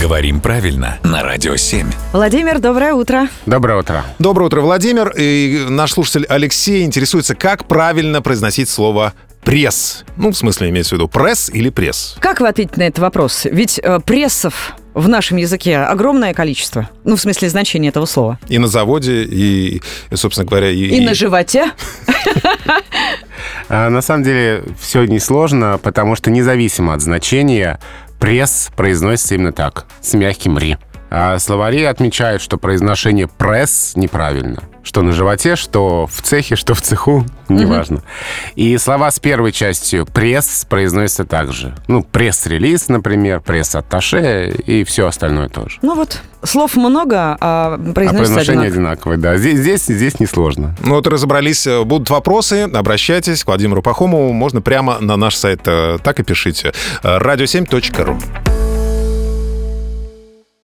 Говорим правильно на Радио 7. Владимир, доброе утро. Доброе утро. Доброе утро, Владимир. И наш слушатель Алексей интересуется, как правильно произносить слово пресс. Ну, в смысле, имеется в виду пресс или пресс. Как вы ответите на этот вопрос? Ведь э, прессов в нашем языке огромное количество. Ну, в смысле значения этого слова. И на заводе, и, и, собственно говоря... И, И на животе. А, на самом деле все несложно, потому что независимо от значения, пресс произносится именно так, с мягким «ри». А словари отмечают, что произношение «пресс» неправильно. Что на животе, что в цехе, что в цеху, неважно. И слова с первой частью «пресс» произносятся так же. Ну, пресс-релиз, например, пресс-атташе и все остальное тоже. Ну вот, слов много, а А произносится произношение одинаково. одинаковое, да. Здесь, здесь, здесь несложно. Ну вот разобрались, будут вопросы, обращайтесь к Владимиру Пахомову, можно прямо на наш сайт, э, так и пишите, радио7.ру.